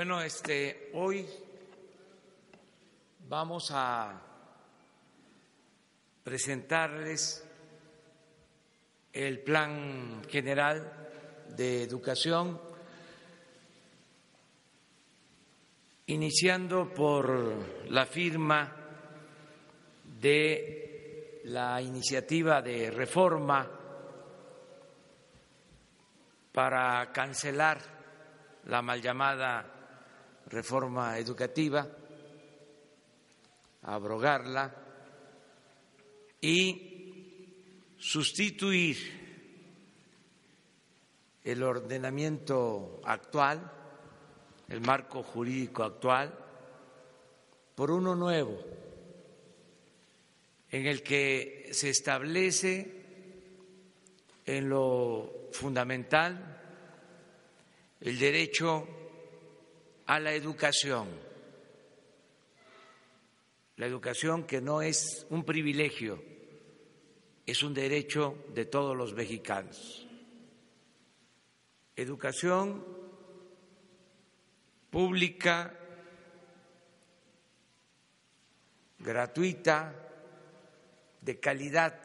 Bueno, este, hoy vamos a presentarles el Plan General de Educación, iniciando por la firma de la iniciativa de reforma para cancelar la mal llamada reforma educativa, abrogarla y sustituir el ordenamiento actual, el marco jurídico actual, por uno nuevo, en el que se establece en lo fundamental el derecho a la educación, la educación que no es un privilegio, es un derecho de todos los mexicanos. Educación pública, gratuita, de calidad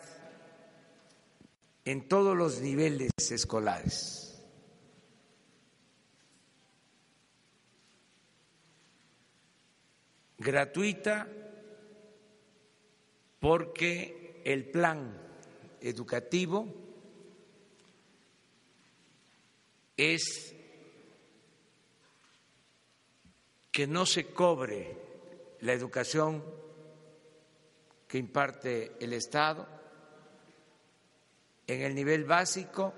en todos los niveles escolares. Gratuita porque el plan educativo es que no se cobre la educación que imparte el Estado en el nivel básico,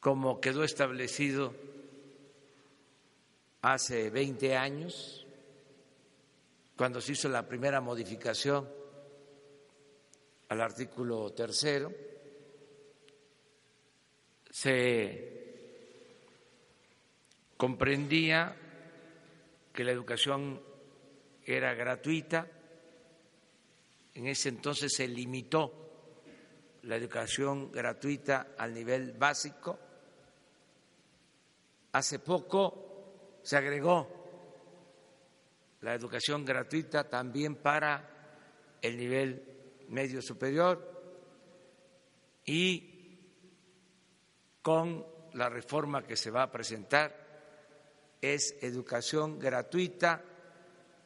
como quedó establecido hace 20 años, cuando se hizo la primera modificación al artículo tercero, se comprendía que la educación era gratuita, en ese entonces se limitó la educación gratuita al nivel básico. Hace poco se agregó la educación gratuita también para el nivel medio superior y con la reforma que se va a presentar es educación gratuita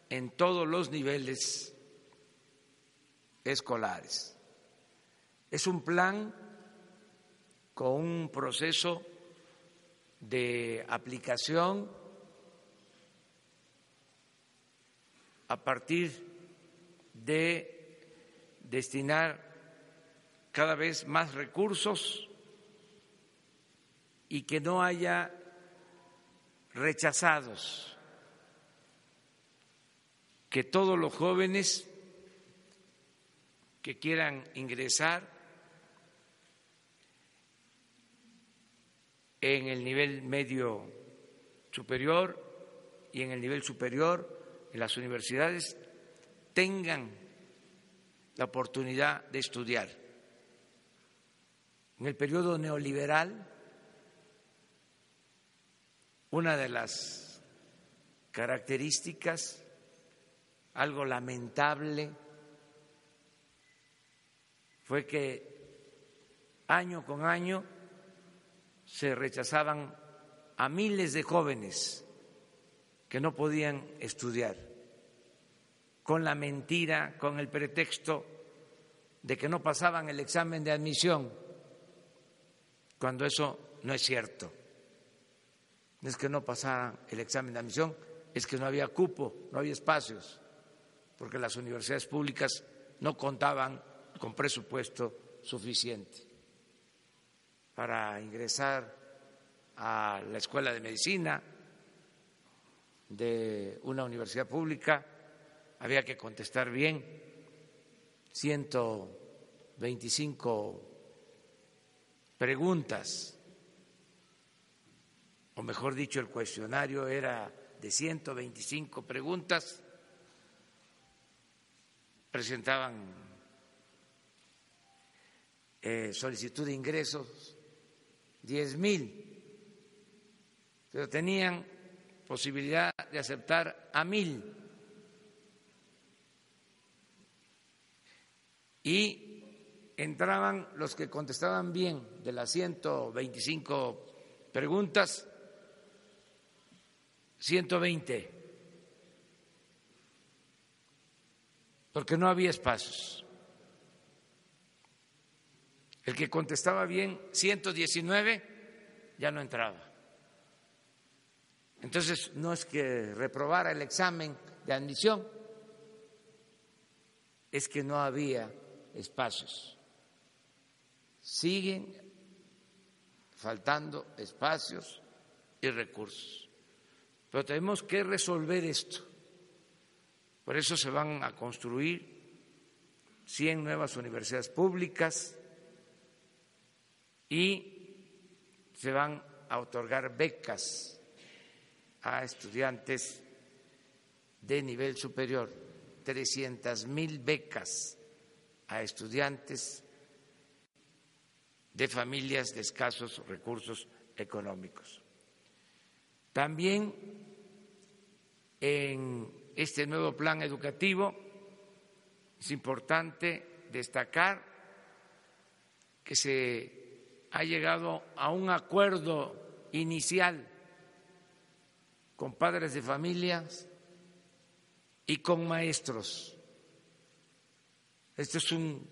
en todos los niveles escolares. Es un plan con un proceso de aplicación a partir de destinar cada vez más recursos y que no haya rechazados, que todos los jóvenes que quieran ingresar en el nivel medio superior y en el nivel superior en las universidades tengan la oportunidad de estudiar. En el periodo neoliberal, una de las características, algo lamentable, fue que año con año se rechazaban a miles de jóvenes que no podían estudiar, con la mentira, con el pretexto de que no pasaban el examen de admisión, cuando eso no es cierto. No es que no pasaran el examen de admisión, es que no había cupo, no había espacios, porque las universidades públicas no contaban con presupuesto suficiente para ingresar a la escuela de medicina, de una universidad pública, había que contestar bien, 125 preguntas, o mejor dicho, el cuestionario era de 125 preguntas, presentaban eh, solicitud de ingresos, 10 mil. Pero tenían posibilidad de aceptar a mil. Y entraban los que contestaban bien de las 125 preguntas, 120, porque no había espacios. El que contestaba bien, 119, ya no entraba. Entonces, no es que reprobara el examen de admisión, es que no había espacios. Siguen faltando espacios y recursos. Pero tenemos que resolver esto. Por eso se van a construir 100 nuevas universidades públicas y se van a otorgar becas a estudiantes de nivel superior, 300 mil becas a estudiantes de familias de escasos recursos económicos. También en este nuevo plan educativo es importante destacar que se ha llegado a un acuerdo inicial con padres de familias y con maestros. Este es un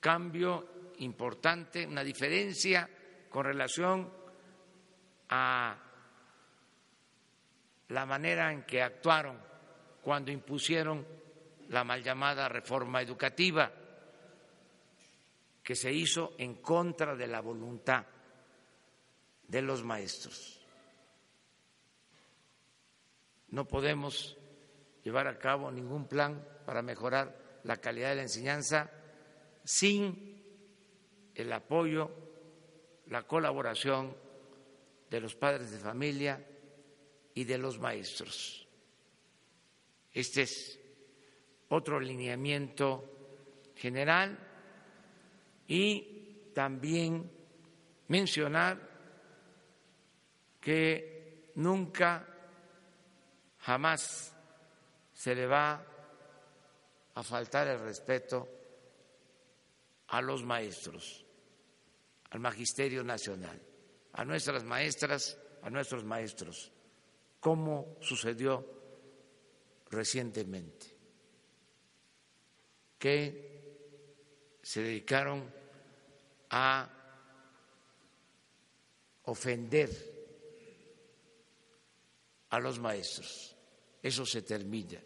cambio importante, una diferencia con relación a la manera en que actuaron cuando impusieron la mal llamada reforma educativa, que se hizo en contra de la voluntad de los maestros. No podemos llevar a cabo ningún plan para mejorar la calidad de la enseñanza sin el apoyo, la colaboración de los padres de familia y de los maestros. Este es otro lineamiento general y también mencionar que nunca Jamás se le va a faltar el respeto a los maestros, al Magisterio Nacional, a nuestras maestras, a nuestros maestros, como sucedió recientemente, que se dedicaron a ofender a los maestros eso se termina.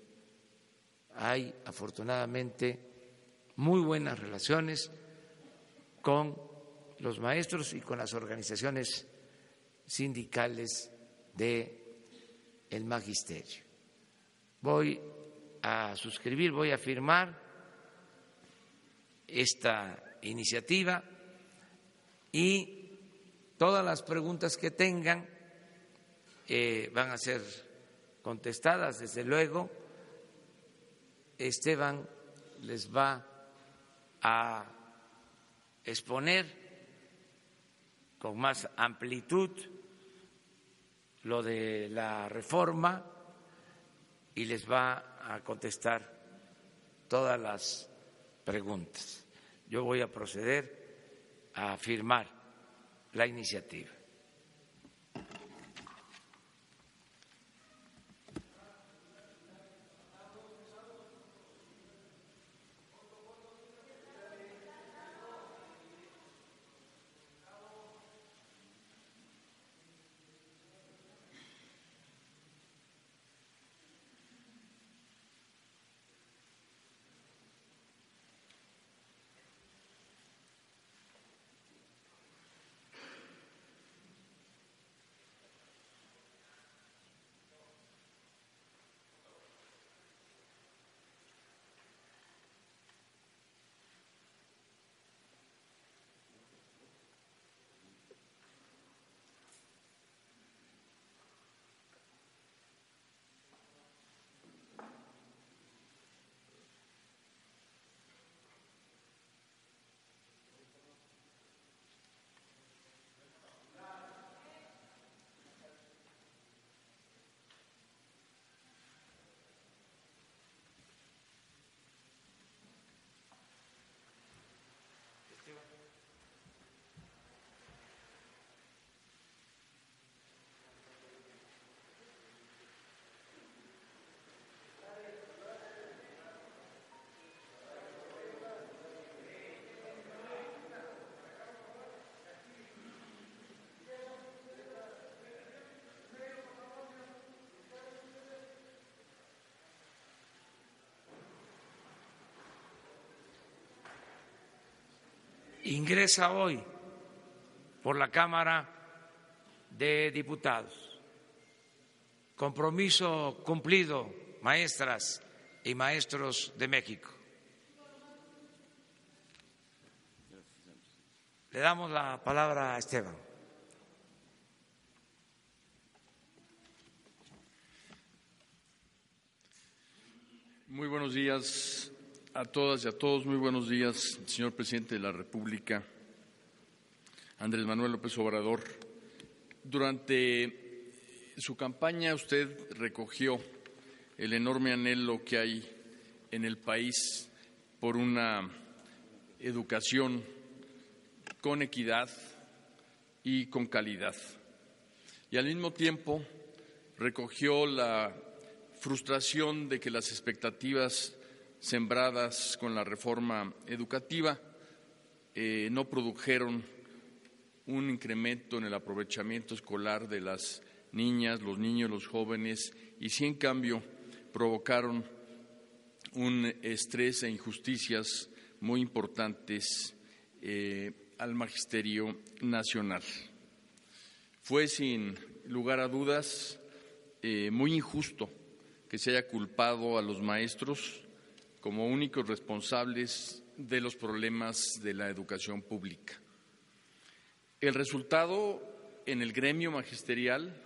Hay afortunadamente muy buenas relaciones con los maestros y con las organizaciones sindicales de magisterio. Voy a suscribir, voy a firmar esta iniciativa y todas las preguntas que tengan eh, van a ser contestadas, desde luego. Esteban les va a exponer con más amplitud lo de la reforma y les va a contestar todas las preguntas. Yo voy a proceder a firmar la iniciativa. Ingresa hoy por la Cámara de Diputados. Compromiso cumplido, maestras y maestros de México. Le damos la palabra a Esteban. Muy buenos días a todas y a todos. Muy buenos días, señor presidente de la República, Andrés Manuel López Obrador. Durante su campaña usted recogió el enorme anhelo que hay en el país por una educación con equidad y con calidad. Y al mismo tiempo recogió la frustración de que las expectativas sembradas con la reforma educativa eh, no produjeron un incremento en el aprovechamiento escolar de las niñas, los niños, los jóvenes, y sí en cambio provocaron un estrés e injusticias muy importantes eh, al Magisterio Nacional. Fue, sin lugar a dudas, eh, muy injusto que se haya culpado a los maestros como únicos responsables de los problemas de la educación pública. El resultado en el gremio magisterial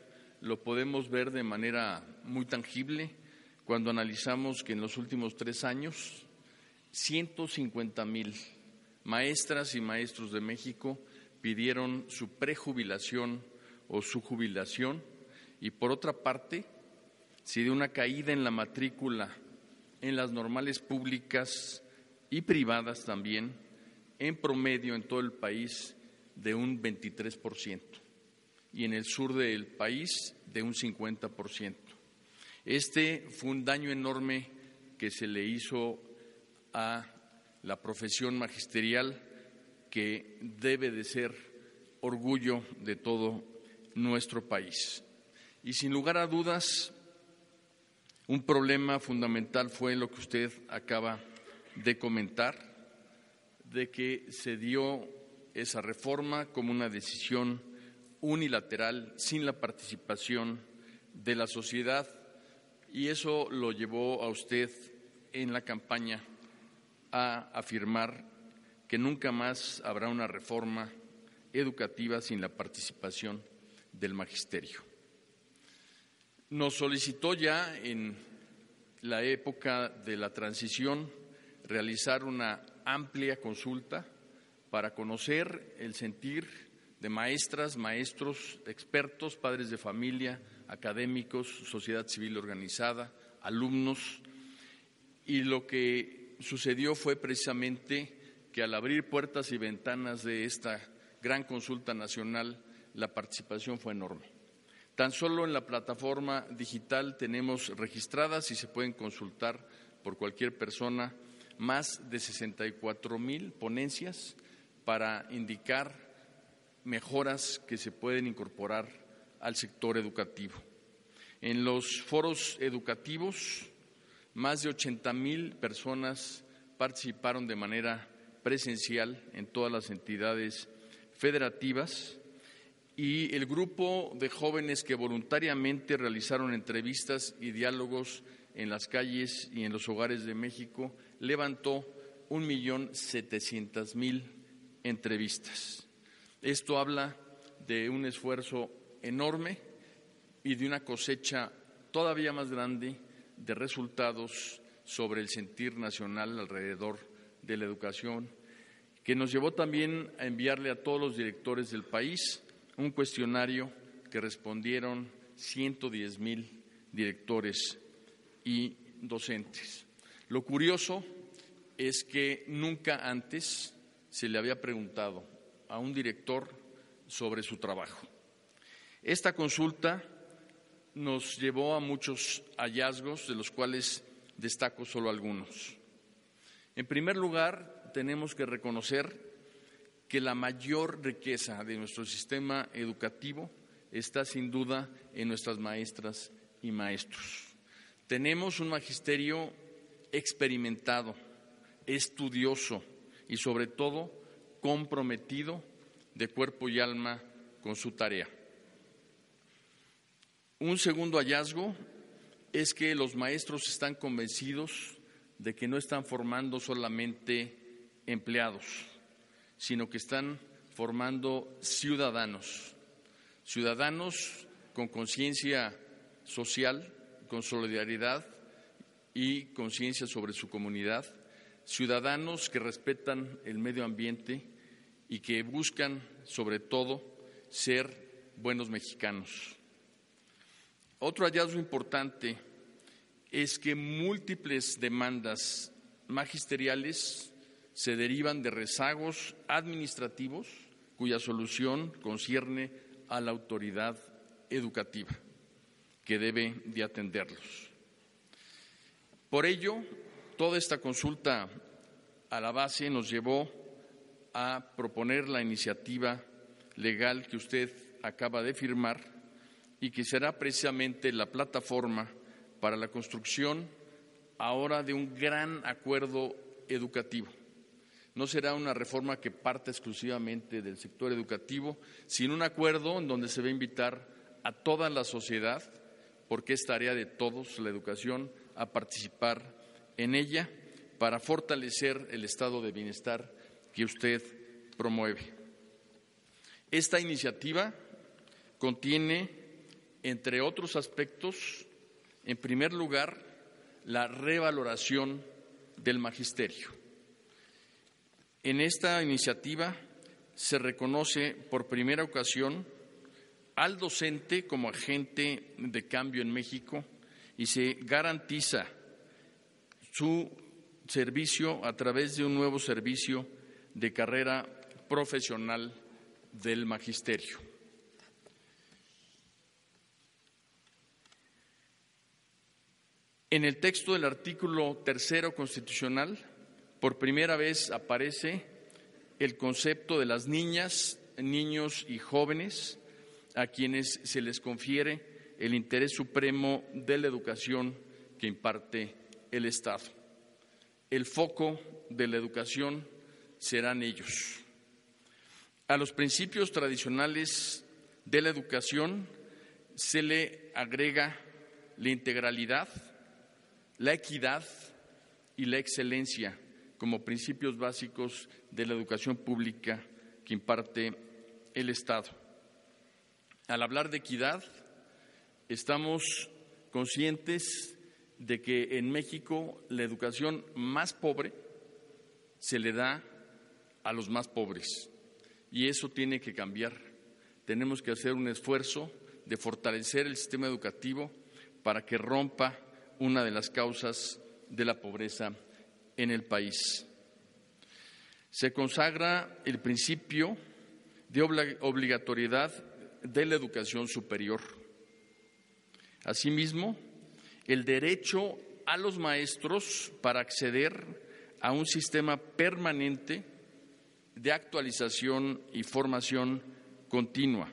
lo podemos ver de manera muy tangible cuando analizamos que en los últimos tres años 150 mil maestras y maestros de México pidieron su prejubilación o su jubilación y por otra parte, si de una caída en la matrícula en las normales públicas y privadas también, en promedio en todo el país de un 23% y en el sur del país de un 50%. Este fue un daño enorme que se le hizo a la profesión magisterial que debe de ser orgullo de todo nuestro país. Y sin lugar a dudas, un problema fundamental fue lo que usted acaba de comentar, de que se dio esa reforma como una decisión unilateral, sin la participación de la sociedad, y eso lo llevó a usted en la campaña a afirmar que nunca más habrá una reforma educativa sin la participación del magisterio. Nos solicitó ya en la época de la transición realizar una amplia consulta para conocer el sentir de maestras, maestros, expertos, padres de familia, académicos, sociedad civil organizada, alumnos, y lo que sucedió fue precisamente que al abrir puertas y ventanas de esta gran consulta nacional, la participación fue enorme. Tan solo en la plataforma digital tenemos registradas y se pueden consultar por cualquier persona más de 64 mil ponencias para indicar mejoras que se pueden incorporar al sector educativo. En los foros educativos más de 80 mil personas participaron de manera presencial en todas las entidades federativas y el grupo de jóvenes que voluntariamente realizaron entrevistas y diálogos en las calles y en los hogares de México levantó un millón setecientas mil entrevistas. Esto habla de un esfuerzo enorme y de una cosecha todavía más grande de resultados sobre el sentir nacional alrededor de la educación, que nos llevó también a enviarle a todos los directores del país un cuestionario que respondieron 110 mil directores y docentes. Lo curioso es que nunca antes se le había preguntado a un director sobre su trabajo. Esta consulta nos llevó a muchos hallazgos, de los cuales destaco solo algunos. En primer lugar, tenemos que reconocer que la mayor riqueza de nuestro sistema educativo está sin duda en nuestras maestras y maestros. Tenemos un magisterio experimentado, estudioso y sobre todo comprometido de cuerpo y alma con su tarea. Un segundo hallazgo es que los maestros están convencidos de que no están formando solamente empleados, sino que están formando ciudadanos, ciudadanos con conciencia social, con solidaridad y conciencia sobre su comunidad, ciudadanos que respetan el medio ambiente y que buscan, sobre todo, ser buenos mexicanos. Otro hallazgo importante es que múltiples demandas magisteriales se derivan de rezagos administrativos cuya solución concierne a la autoridad educativa que debe de atenderlos. Por ello, toda esta consulta a la base nos llevó a proponer la iniciativa legal que usted acaba de firmar y que será precisamente la plataforma para la construcción ahora de un gran acuerdo educativo. No será una reforma que parta exclusivamente del sector educativo, sino un acuerdo en donde se va a invitar a toda la sociedad, porque es tarea de todos la educación, a participar en ella para fortalecer el estado de bienestar que usted promueve. Esta iniciativa contiene, entre otros aspectos, en primer lugar, la revaloración del magisterio. En esta iniciativa se reconoce por primera ocasión al docente como agente de cambio en México y se garantiza su servicio a través de un nuevo servicio de carrera profesional del magisterio. En el texto del artículo tercero constitucional, por primera vez aparece el concepto de las niñas, niños y jóvenes a quienes se les confiere el interés supremo de la educación que imparte el Estado. El foco de la educación serán ellos. A los principios tradicionales de la educación se le agrega la integralidad, la equidad y la excelencia como principios básicos de la educación pública que imparte el Estado. Al hablar de equidad, estamos conscientes de que en México la educación más pobre se le da a los más pobres y eso tiene que cambiar. Tenemos que hacer un esfuerzo de fortalecer el sistema educativo para que rompa una de las causas de la pobreza en el país. Se consagra el principio de obligatoriedad de la educación superior Asimismo, el derecho a los maestros para acceder a un sistema permanente de actualización y formación continua.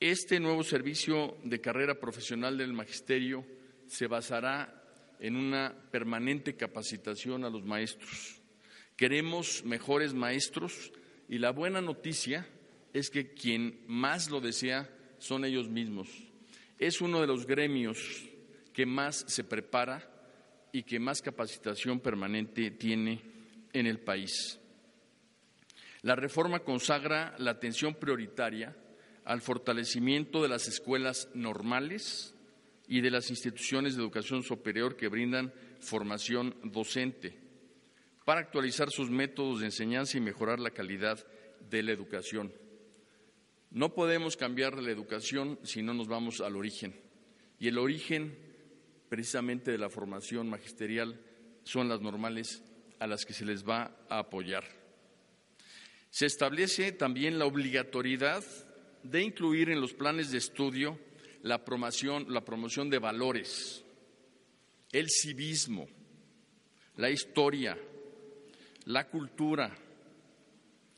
Este nuevo servicio de carrera profesional del magisterio se basará en una permanente capacitación a los maestros. Queremos mejores maestros y la buena noticia es que quien más lo desea son ellos mismos. Es uno de los gremios que más se prepara y que más capacitación permanente tiene en el país. La reforma consagra la atención prioritaria al fortalecimiento de las escuelas normales y de las instituciones de educación superior que brindan formación docente para actualizar sus métodos de enseñanza y mejorar la calidad de la educación. No podemos cambiar la educación si no nos vamos al origen. Y el origen precisamente de la formación magisterial son las normales a las que se les va a apoyar. Se establece también la obligatoriedad de incluir en los planes de estudio la promoción, la promoción de valores, el civismo, la historia, la cultura,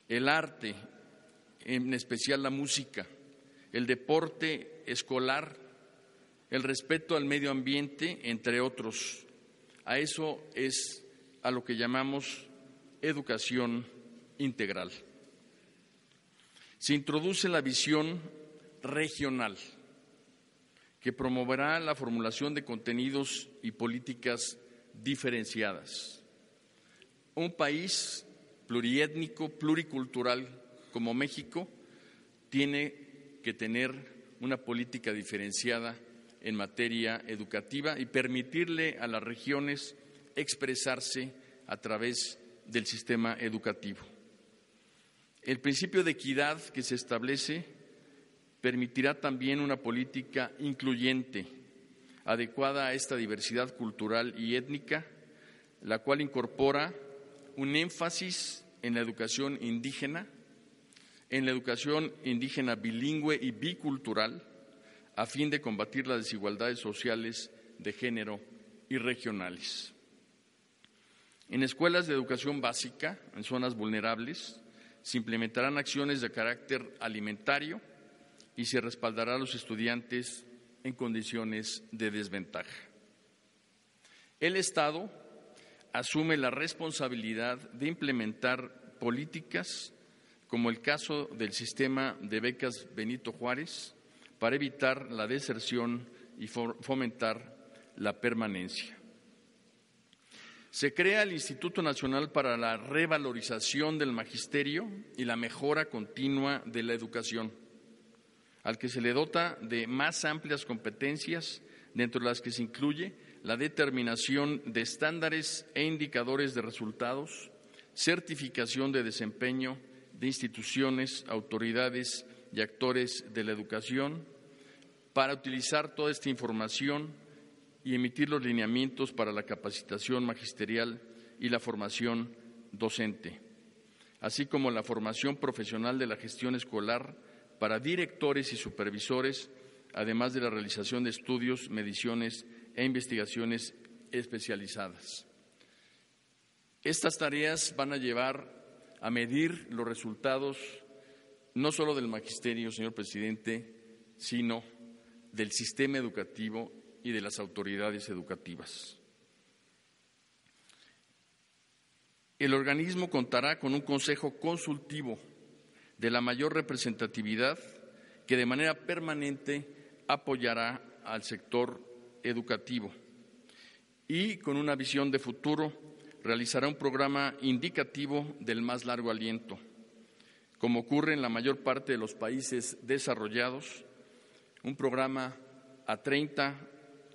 el arte en especial la música, el deporte escolar, el respeto al medio ambiente, entre otros. A eso es a lo que llamamos educación integral. Se introduce la visión regional que promoverá la formulación de contenidos y políticas diferenciadas. Un país pluriétnico, pluricultural como México tiene que tener una política diferenciada en materia educativa y permitirle a las regiones expresarse a través del sistema educativo. El principio de equidad que se establece permitirá también una política incluyente, adecuada a esta diversidad cultural y étnica, la cual incorpora un énfasis en la educación indígena, en la educación indígena bilingüe y bicultural, a fin de combatir las desigualdades sociales de género y regionales. En escuelas de educación básica, en zonas vulnerables, se implementarán acciones de carácter alimentario y se respaldará a los estudiantes en condiciones de desventaja. El Estado asume la responsabilidad de implementar políticas como el caso del sistema de becas Benito Juárez para evitar la deserción y fomentar la permanencia. Se crea el Instituto Nacional para la Revalorización del Magisterio y la Mejora Continua de la Educación, al que se le dota de más amplias competencias, dentro de las que se incluye la determinación de estándares e indicadores de resultados, certificación de desempeño de instituciones, autoridades y actores de la educación, para utilizar toda esta información y emitir los lineamientos para la capacitación magisterial y la formación docente, así como la formación profesional de la gestión escolar para directores y supervisores, además de la realización de estudios, mediciones e investigaciones especializadas. Estas tareas van a llevar a medir los resultados no solo del magisterio, señor presidente, sino del sistema educativo y de las autoridades educativas. El organismo contará con un consejo consultivo de la mayor representatividad que de manera permanente apoyará al sector educativo y con una visión de futuro realizará un programa indicativo del más largo aliento. Como ocurre en la mayor parte de los países desarrollados, un programa a 30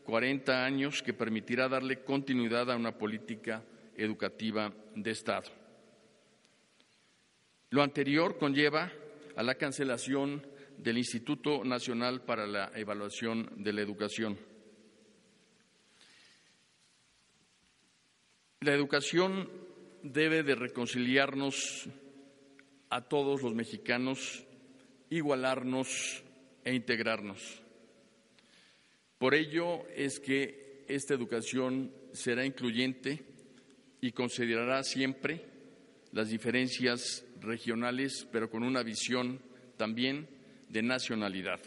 40 años que permitirá darle continuidad a una política educativa de Estado. Lo anterior conlleva a la cancelación del Instituto Nacional para la Evaluación de la Educación. La educación debe de reconciliarnos a todos los mexicanos, igualarnos e integrarnos. Por ello es que esta educación será incluyente y considerará siempre las diferencias regionales, pero con una visión también de nacionalidad.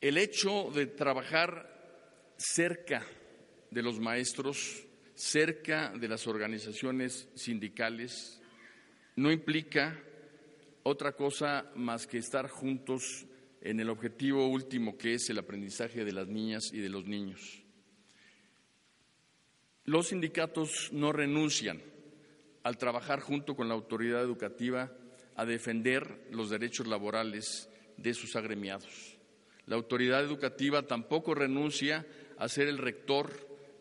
El hecho de trabajar cerca de los maestros, cerca de las organizaciones sindicales, no implica otra cosa más que estar juntos en el objetivo último que es el aprendizaje de las niñas y de los niños. Los sindicatos no renuncian al trabajar junto con la autoridad educativa a defender los derechos laborales de sus agremiados. La autoridad educativa tampoco renuncia a ser el rector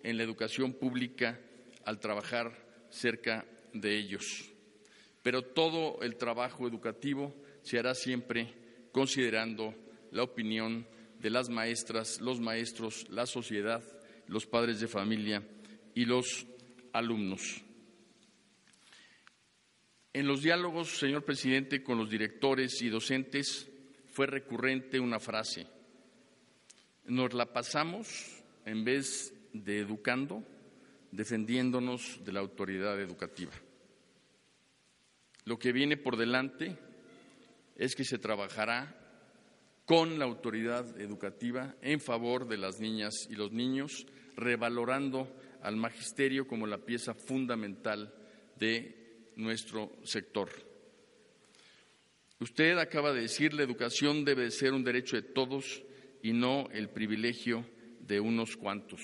en la educación pública al trabajar cerca de ellos. Pero todo el trabajo educativo se hará siempre considerando la opinión de las maestras, los maestros, la sociedad, los padres de familia y los alumnos. En los diálogos, señor presidente, con los directores y docentes fue recurrente una frase. Nos la pasamos, en vez de educando, defendiéndonos de la autoridad educativa. Lo que viene por delante es que se trabajará con la autoridad educativa en favor de las niñas y los niños, revalorando al magisterio como la pieza fundamental de nuestro sector. Usted acaba de decir la educación debe ser un derecho de todos y no el privilegio de unos cuantos.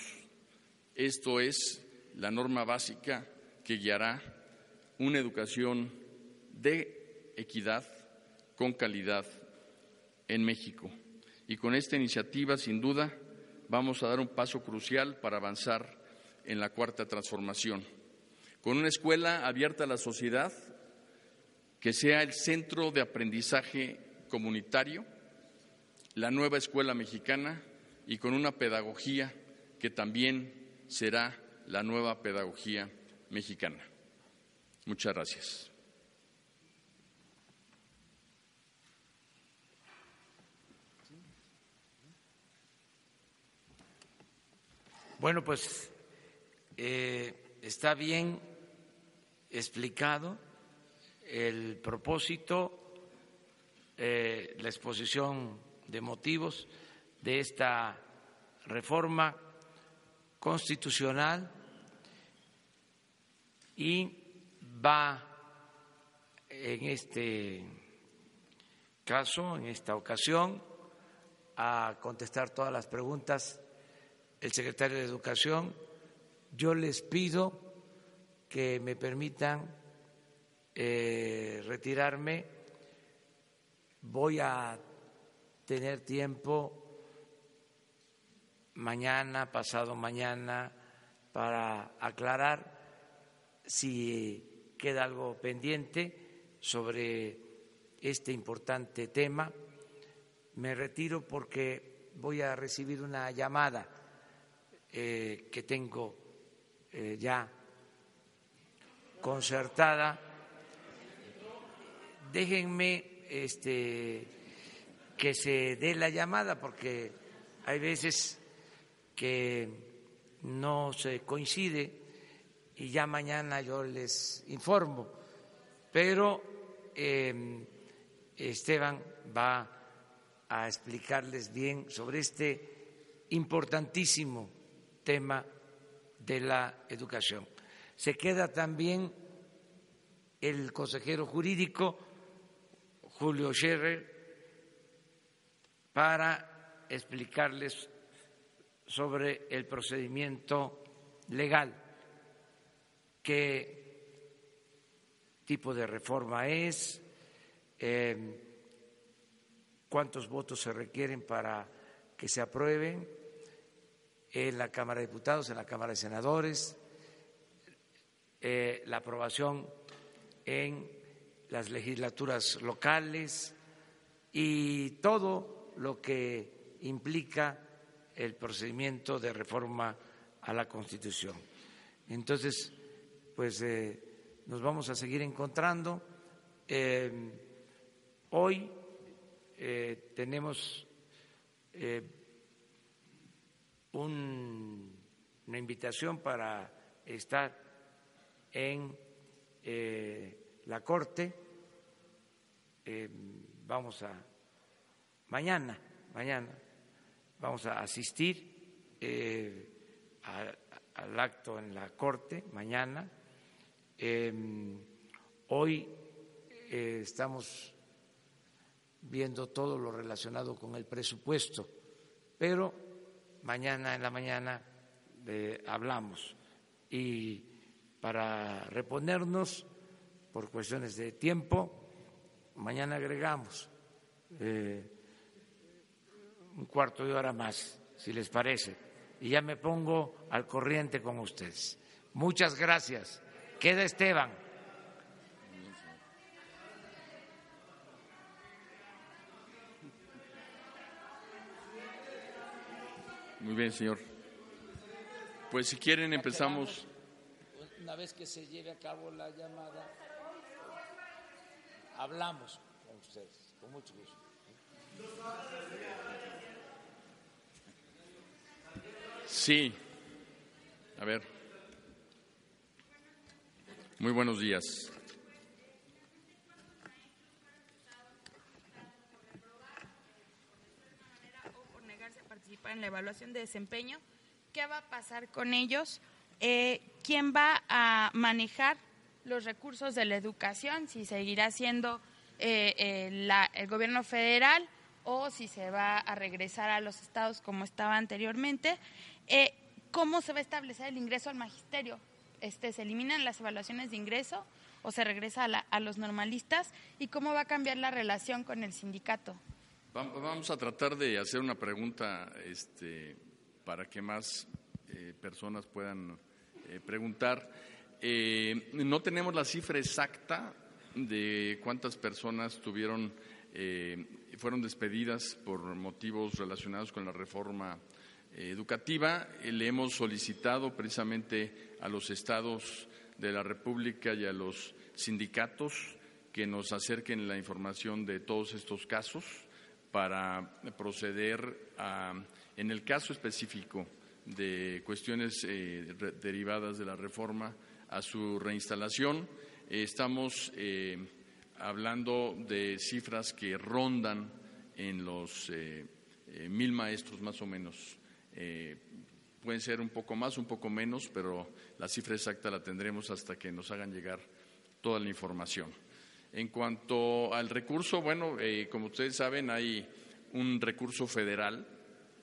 Esto es la norma básica que guiará una educación de equidad con calidad en México. Y con esta iniciativa, sin duda, vamos a dar un paso crucial para avanzar en la cuarta transformación. Con una escuela abierta a la sociedad, que sea el centro de aprendizaje comunitario, la nueva escuela mexicana y con una pedagogía que también será la nueva pedagogía mexicana. Muchas gracias. Bueno, pues eh, está bien explicado el propósito, eh, la exposición de motivos de esta reforma constitucional y va en este caso, en esta ocasión, a contestar todas las preguntas el secretario de Educación. Yo les pido que me permitan eh, retirarme. Voy a tener tiempo mañana, pasado mañana, para aclarar si queda algo pendiente sobre este importante tema. Me retiro porque voy a recibir una llamada eh, que tengo eh, ya concertada. Déjenme este, que se dé la llamada porque hay veces que no se coincide y ya mañana yo les informo. Pero em, Esteban va a explicarles bien sobre este importantísimo tema de la educación. Se queda también el consejero jurídico Julio Scherer para explicarles sobre el procedimiento legal, qué tipo de reforma es, em, cuántos votos se requieren para que se aprueben en la Cámara de Diputados, en la Cámara de Senadores, eh, la aprobación en las legislaturas locales y todo lo que implica el procedimiento de reforma a la Constitución. Entonces, pues eh, nos vamos a seguir encontrando. Eh, hoy tenemos una invitación para estar en eh, la Corte. Eh, vamos a, mañana, mañana, vamos a asistir eh, al acto en la Corte, mañana. hoy estamos viendo todo lo relacionado con el presupuesto, pero mañana en la mañana hablamos y para reponernos por cuestiones de tiempo, mañana agregamos eh, un cuarto de hora más, si les parece, y ya me pongo al corriente con ustedes. Muchas gracias. Queda Esteban. Muy bien, señor. Pues si quieren empezamos. Una vez que se lleve a cabo la llamada, hablamos con ustedes, con mucho gusto. Sí. A ver. Muy buenos días. en la evaluación de desempeño. ¿Qué va a pasar con ellos? eh, quién va a manejar los recursos de la educación, si seguirá siendo eh, el gobierno federal o si se va a regresar a los estados como estaba anteriormente. Eh, ¿Cómo se va a establecer el ingreso al magisterio? Este, ¿Se eliminan las evaluaciones de ingreso o se regresa a, los normalistas? ¿Y cómo va a cambiar la relación con el sindicato? Vamos a tratar de hacer una pregunta este, para que más eh, personas puedan eh, preguntar. no tenemos la cifra exacta de cuántas personas tuvieron fueron despedidas por motivos relacionados con la reforma eh, educativa. Eh, le hemos solicitado precisamente a los estados de la República y a los sindicatos que nos acerquen la información de todos estos casos para proceder a, en el caso específico de cuestiones eh, derivadas de la reforma, a su reinstalación. estamos hablando de cifras que rondan en los eh, eh, mil maestros más o menos. Eh, pueden ser un poco más, un poco menos, pero la cifra exacta la tendremos hasta que nos hagan llegar toda la información. En cuanto al recurso, bueno, como ustedes saben, hay un recurso federal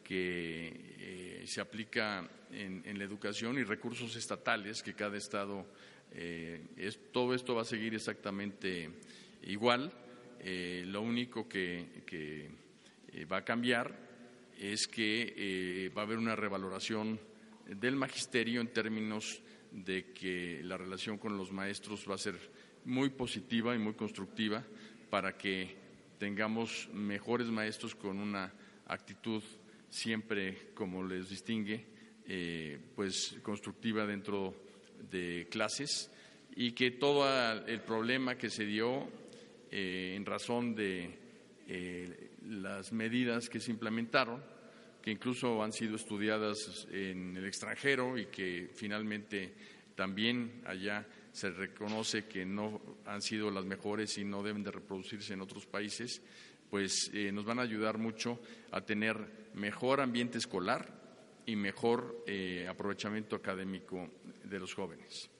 que se aplica en, la educación y recursos estatales que cada estado, es, todo esto va a seguir exactamente igual. Eh, lo único que, eh, va a cambiar es que eh, va a haber una revaloración del magisterio en términos de que la relación con los maestros va a ser muy positiva y muy constructiva para que tengamos mejores maestros con una actitud siempre, como les distingue, pues constructiva dentro de clases y que todo el problema que se dio eh, en razón de eh, las medidas que se implementaron, que incluso han sido estudiadas en el extranjero y que finalmente también allá se reconoce que no han sido las mejores y no deben de reproducirse en otros países, pues eh, nos van a ayudar mucho a tener mejor ambiente escolar y mejor aprovechamiento académico de los jóvenes.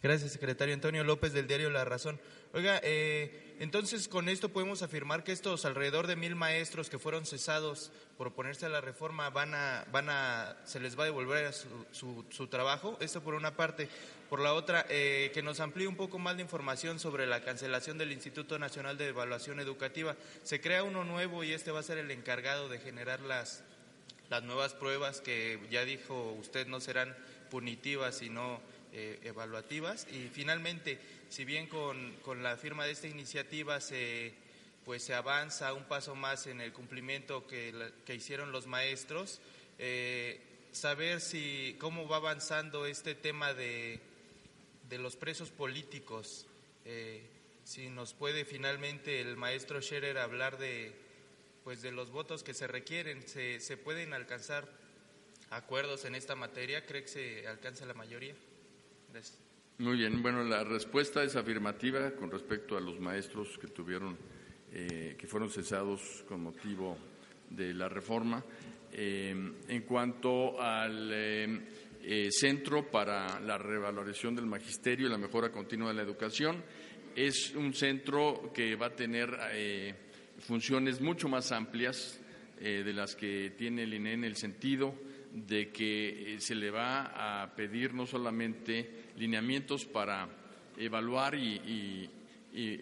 Gracias, secretario Antonio López del diario La Razón. Oiga, eh, entonces con esto podemos afirmar que estos alrededor de mil maestros que fueron cesados por oponerse a la reforma van a, van a, se les va a devolver su, su, trabajo. Esto por una parte. Por la otra, eh, que nos amplíe un poco más de información sobre la cancelación del Instituto Nacional de Evaluación Educativa. Se crea uno nuevo y este va a ser el encargado de generar las, las nuevas pruebas que ya dijo usted no serán punitivas, sino eh, evaluativas. Y finalmente, si bien con, con, la firma de esta iniciativa se, pues se avanza un paso más en el cumplimiento que, que hicieron los maestros, eh, saber si cómo va avanzando este tema de, de los presos políticos. Eh, si nos puede finalmente el maestro Scherer hablar de, pues de los votos que se requieren, se, se pueden alcanzar acuerdos en esta materia, cree que se alcanza la mayoría. Muy bien, bueno, la respuesta es afirmativa con respecto a los maestros que tuvieron, eh, que fueron cesados con motivo de la reforma. Eh, en cuanto al eh, Centro para la Revalorización del Magisterio y la Mejora Continua de la Educación, es un centro que va a tener funciones mucho más amplias de las que tiene el INE en el sentido de que eh, se le va a pedir no solamente lineamientos para evaluar y,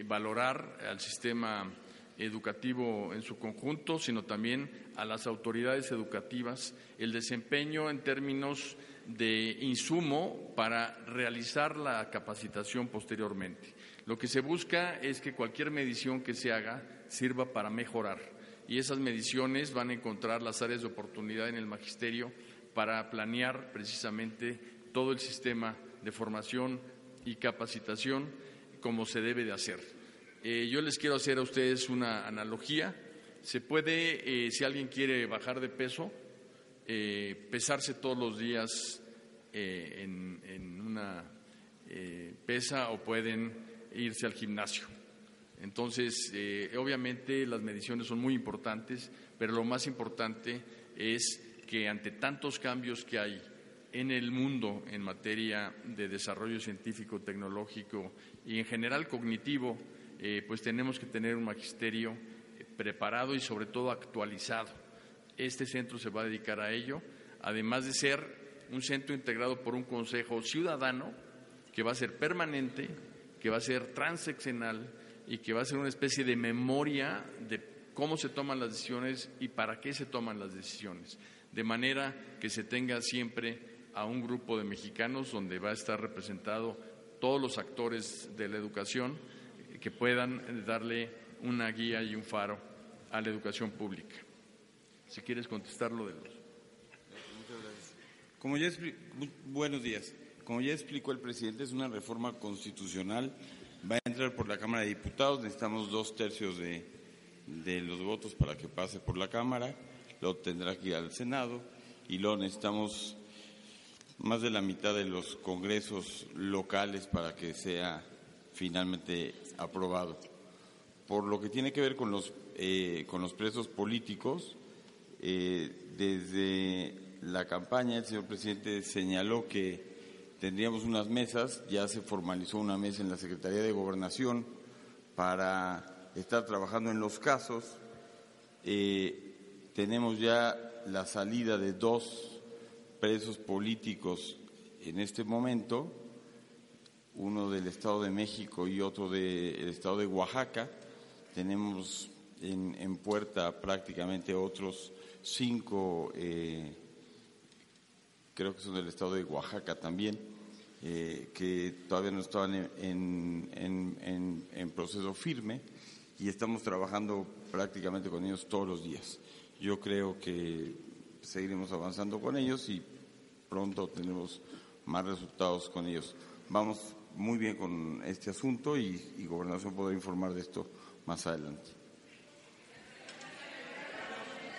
valorar al sistema educativo en su conjunto, sino también a las autoridades educativas el desempeño en términos de insumo para realizar la capacitación posteriormente. Lo que se busca es que cualquier medición que se haga sirva para mejorar y esas mediciones van a encontrar las áreas de oportunidad en el magisterio para planear precisamente todo el sistema de formación y capacitación como se debe de hacer. Eh, yo les quiero hacer a ustedes una analogía. Se puede, eh, si alguien quiere bajar de peso, eh, pesarse todos los días en, en, una pesa o pueden irse al gimnasio. Entonces, eh, obviamente las mediciones son muy importantes, pero lo más importante es que ante tantos cambios que hay en el mundo en materia de desarrollo científico, tecnológico y en general cognitivo, eh, pues tenemos que tener un magisterio eh, preparado y sobre todo actualizado. Este centro se va a dedicar a ello, además de ser un centro integrado por un consejo ciudadano que va a ser permanente, que va a ser transeccional y que va a ser una especie de memoria de cómo se toman las decisiones y para qué se toman las decisiones, de manera que se tenga siempre a un grupo de mexicanos donde va a estar representado todos los actores de la educación que puedan darle una guía y un faro a la educación pública. Si quieres contestar lo de los. Como ya buenos días. Como ya explicó el presidente, es una reforma constitucional. Va a entrar por la Cámara de Diputados. Necesitamos dos tercios de, de los votos para que pase por la Cámara. Lo tendrá que ir al Senado. Y luego necesitamos más de la mitad de los congresos locales para que sea finalmente aprobado. Por lo que tiene que ver con los, eh, con los presos políticos, eh, desde la campaña el señor presidente señaló que tendríamos unas mesas, ya se formalizó una mesa en la Secretaría de Gobernación para estar trabajando en los casos. Eh, tenemos ya la salida de dos presos políticos en este momento, uno del Estado de México y otro del Estado de Oaxaca. Tenemos en, puerta prácticamente otros cinco, eh, creo que son del Estado de Oaxaca también, eh, que todavía no estaban en, en proceso firme y estamos trabajando prácticamente con ellos todos los días. Yo creo que seguiremos avanzando con ellos y pronto tenemos más resultados con ellos. Vamos muy bien con este asunto y, Gobernación podrá informar de esto más adelante.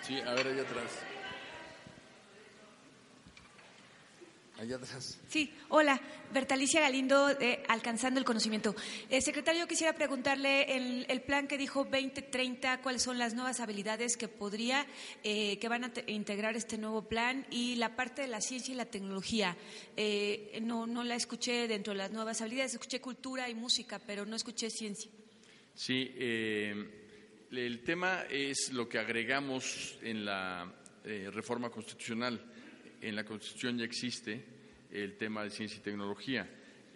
Sí, a ver allá atrás. Allá atrás. Sí, hola, Bertalicia Galindo, de Alcanzando el Conocimiento. Eh, secretario, quisiera preguntarle el, el, plan que dijo 2030, cuáles son las nuevas habilidades que podría, eh, que van a integrar este nuevo plan y la parte de la ciencia y la tecnología. Eh, no, no la escuché dentro de las nuevas habilidades, escuché cultura y música, pero no escuché ciencia. Sí, el tema es lo que agregamos en la reforma constitucional en la Constitución ya existe el tema de ciencia y tecnología.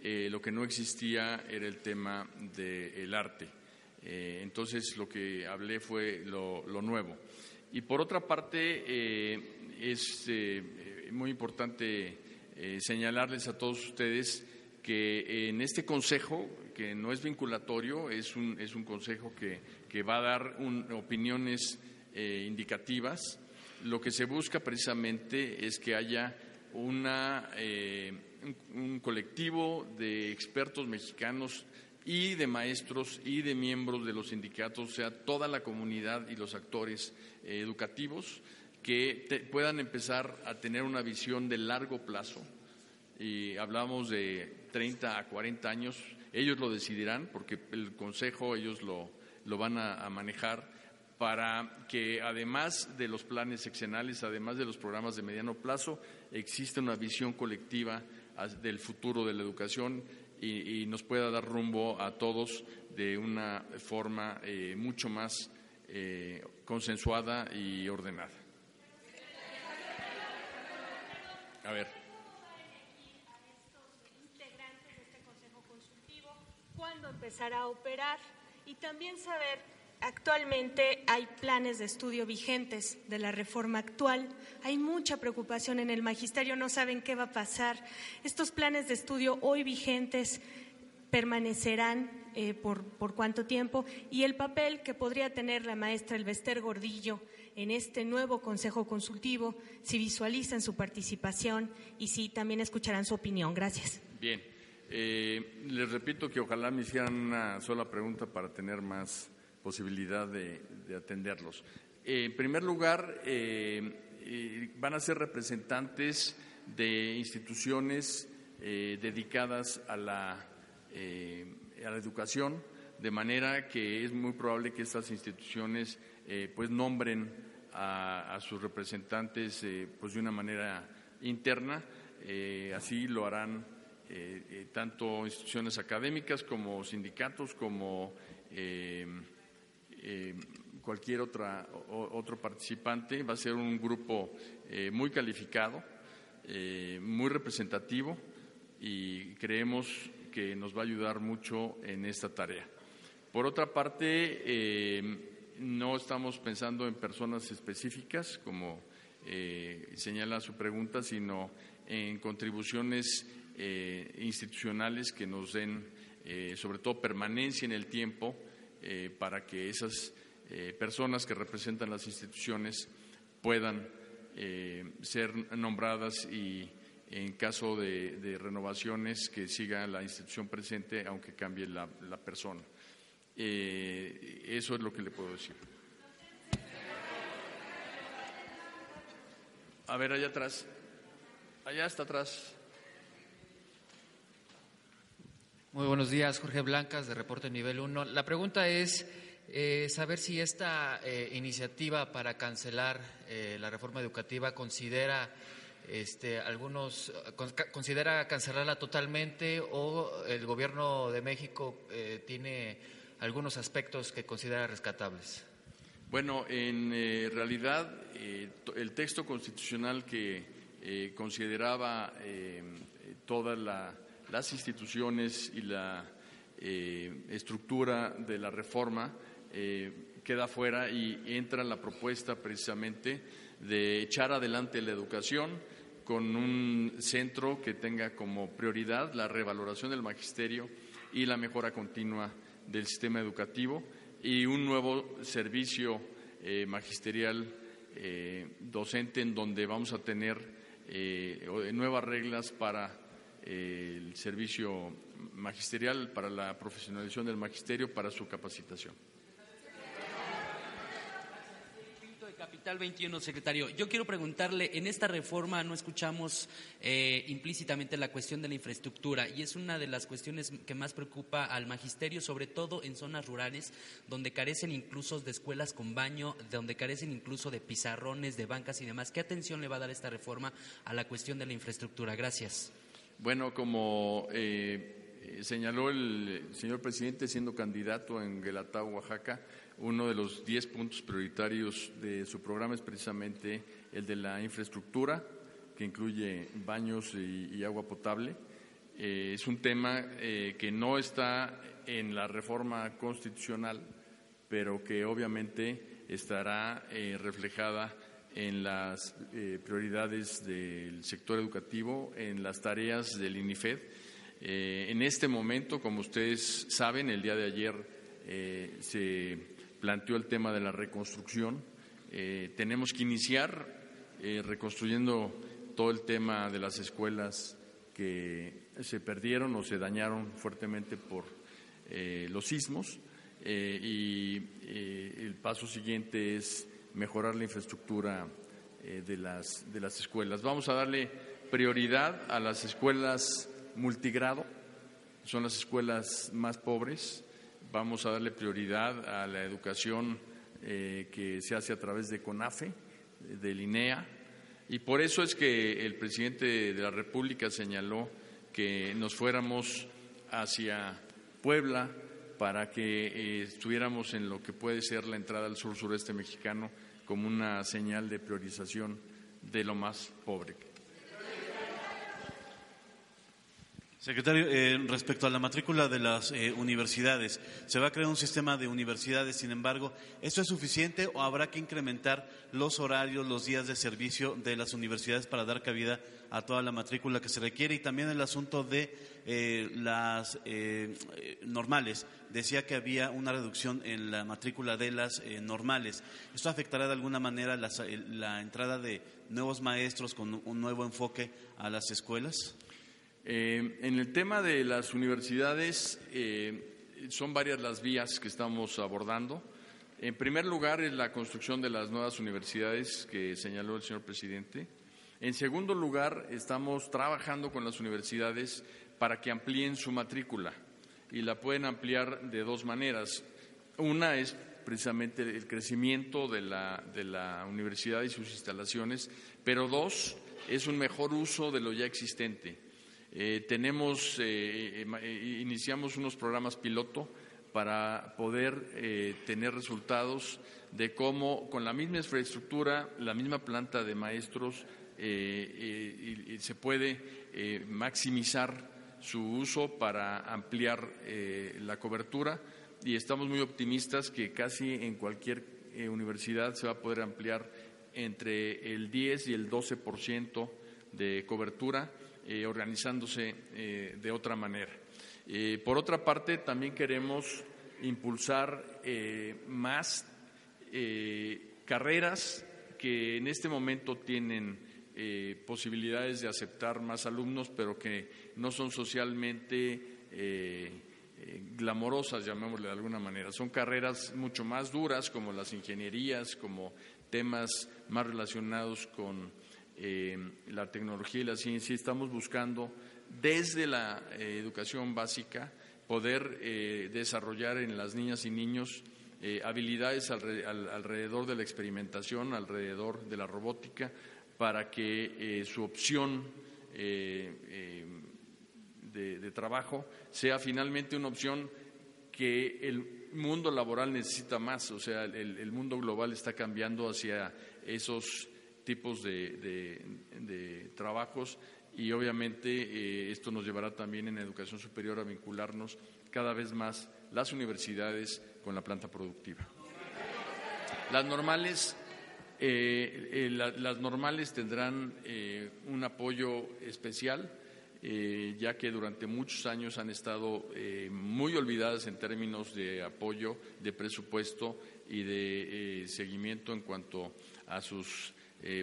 Eh, lo que no existía era el tema del arte. Eh, entonces, lo que hablé fue lo, nuevo. Y por otra parte, eh, es muy importante señalarles a todos ustedes que en este consejo, que no es vinculatorio, es un, es un consejo que, que va a dar opiniones indicativas lo que se busca precisamente es que haya una, eh, un, colectivo de expertos mexicanos y de maestros y de miembros de los sindicatos, o sea, toda la comunidad y los actores eh, educativos que puedan empezar a tener una visión de largo plazo. Y hablamos de 30 a 40 años, ellos lo decidirán porque el Consejo ellos lo, lo van a manejar para que además de los planes seccionales, además de los programas de mediano plazo, exista una visión colectiva del futuro de la educación y, nos pueda dar rumbo a todos de una forma eh, mucho más eh, consensuada y ordenada. A ver. ¿Cuándo empezará a operar? Y también saber Actualmente hay planes de estudio vigentes de la reforma actual. Hay mucha preocupación en el magisterio, no saben qué va a pasar. Estos planes de estudio hoy vigentes permanecerán eh, por, por cuánto tiempo y el papel que podría tener la maestra Elvester Gordillo en este nuevo Consejo Consultivo, si visualizan su participación y si también escucharán su opinión. Gracias. Bien. Eh, les repito que ojalá me hicieran una sola pregunta para tener más posibilidad de, atenderlos. Eh, en primer lugar, eh, eh, van a ser representantes de instituciones dedicadas a la, a la educación, de manera que es muy probable que estas instituciones pues nombren a, sus representantes pues de una manera interna, así lo harán tanto instituciones académicas como sindicatos como cualquier otra, otro participante. Va a ser un grupo muy calificado, muy representativo y creemos que nos va a ayudar mucho en esta tarea. Por otra parte, eh, no estamos pensando en personas específicas, como eh, señala su pregunta, sino en contribuciones eh, institucionales que nos den, sobre todo, permanencia en el tiempo para que esas personas que representan las instituciones puedan ser nombradas y en caso de, renovaciones que siga la institución presente aunque cambie la, persona. Eh, eso es lo que le puedo decir. A ver, allá atrás. Allá está atrás. Muy buenos días, Jorge Blancas, de Reporte Nivel 1. La pregunta es eh, saber si esta eh, iniciativa para cancelar la reforma educativa considera este, algunos considera cancelarla totalmente o el gobierno de México eh, tiene algunos aspectos que considera rescatables. Bueno, en eh, realidad eh, el texto constitucional que consideraba todas las instituciones y la estructura de la reforma queda fuera y entra la propuesta precisamente de echar adelante la educación con un centro que tenga como prioridad la revaloración del magisterio y la mejora continua del sistema educativo y un nuevo servicio eh, magisterial eh, docente en donde vamos a tener eh, nuevas reglas para el servicio magisterial, para la profesionalización del magisterio, para su capacitación. Capital 21, secretario. Yo quiero preguntarle, en esta reforma no escuchamos eh, implícitamente la cuestión de la infraestructura y es una de las cuestiones que más preocupa al magisterio, sobre todo en zonas rurales, donde carecen incluso de escuelas con baño, donde carecen incluso de pizarrones, de bancas y demás. ¿Qué atención le va a dar esta reforma a la cuestión de la infraestructura? Gracias. Bueno, como eh, señaló el señor presidente siendo candidato en Guelatao, Oaxaca, uno de los diez puntos prioritarios de su programa es precisamente el de la infraestructura, que incluye baños y, agua potable. Eh, es un tema eh, que no está en la reforma constitucional, pero que obviamente estará eh, reflejada en las prioridades del sector educativo, en las tareas del INIFED. en este momento, como ustedes saben, el día de ayer se planteó el tema de la reconstrucción. Eh, tenemos que iniciar eh, reconstruyendo todo el tema de las escuelas que se perdieron o se dañaron fuertemente por eh, los sismos y el paso siguiente es mejorar la infraestructura de, las, de las escuelas. Vamos a darle prioridad a las escuelas multigrado, son las escuelas más pobres, Vamos a darle prioridad a la educación eh, que se hace a través de CONAFE, del INEA, y por eso es que el presidente de la República señaló que nos fuéramos hacia Puebla para que eh, estuviéramos en lo que puede ser la entrada al sur sureste mexicano como una señal de priorización de lo más pobre. Secretario, eh, respecto a la matrícula de las eh, universidades, se va a crear un sistema de universidades, sin embargo, ¿esto es suficiente o habrá que incrementar los horarios, los días de servicio de las universidades para dar cabida a toda la matrícula que se requiere? Y también el asunto de eh, las normales. Decía que había una reducción en la matrícula de las normales. ¿Esto afectará de alguna manera la entrada de nuevos maestros con un nuevo enfoque a las escuelas? Eh, en el tema de las universidades, eh, son varias las vías que estamos abordando. En primer lugar, es la construcción de las nuevas universidades que señaló el señor presidente. En segundo lugar, estamos trabajando con las universidades para que amplíen su matrícula. y la pueden ampliar de dos maneras. Una es precisamente el crecimiento de la, de la universidad y sus instalaciones, pero dos, es un mejor uso de lo ya existente. Eh, tenemos, eh, eh, iniciamos unos programas piloto para poder tener resultados de cómo con la misma infraestructura, la misma planta de maestros, se puede maximizar su uso para ampliar la cobertura. Y estamos muy optimistas que casi en cualquier universidad se va a poder ampliar entre el 10 y el 12% de cobertura, eh, organizándose eh, de otra manera. Eh, por otra parte, también queremos impulsar más carreras que en este momento tienen posibilidades de aceptar más alumnos, pero que no son socialmente glamorosas, llamémosle de alguna manera. Son carreras mucho más duras, como las ingenierías, como temas más relacionados con eh, la tecnología y la ciencia. Estamos buscando desde la eh, educación básica poder eh, desarrollar en las niñas y niños habilidades alrededor de la experimentación, alrededor de la robótica, para que su opción de, trabajo sea finalmente una opción que el mundo laboral necesita más, o sea, el, mundo global está cambiando hacia esos tipos de, trabajos y obviamente eh, esto nos llevará también en educación superior a vincularnos cada vez más las universidades con la planta productiva. Las normales, eh, eh, las normales tendrán un apoyo especial ya que durante muchos años han estado muy olvidadas en términos de apoyo, de presupuesto y de seguimiento en cuanto a sus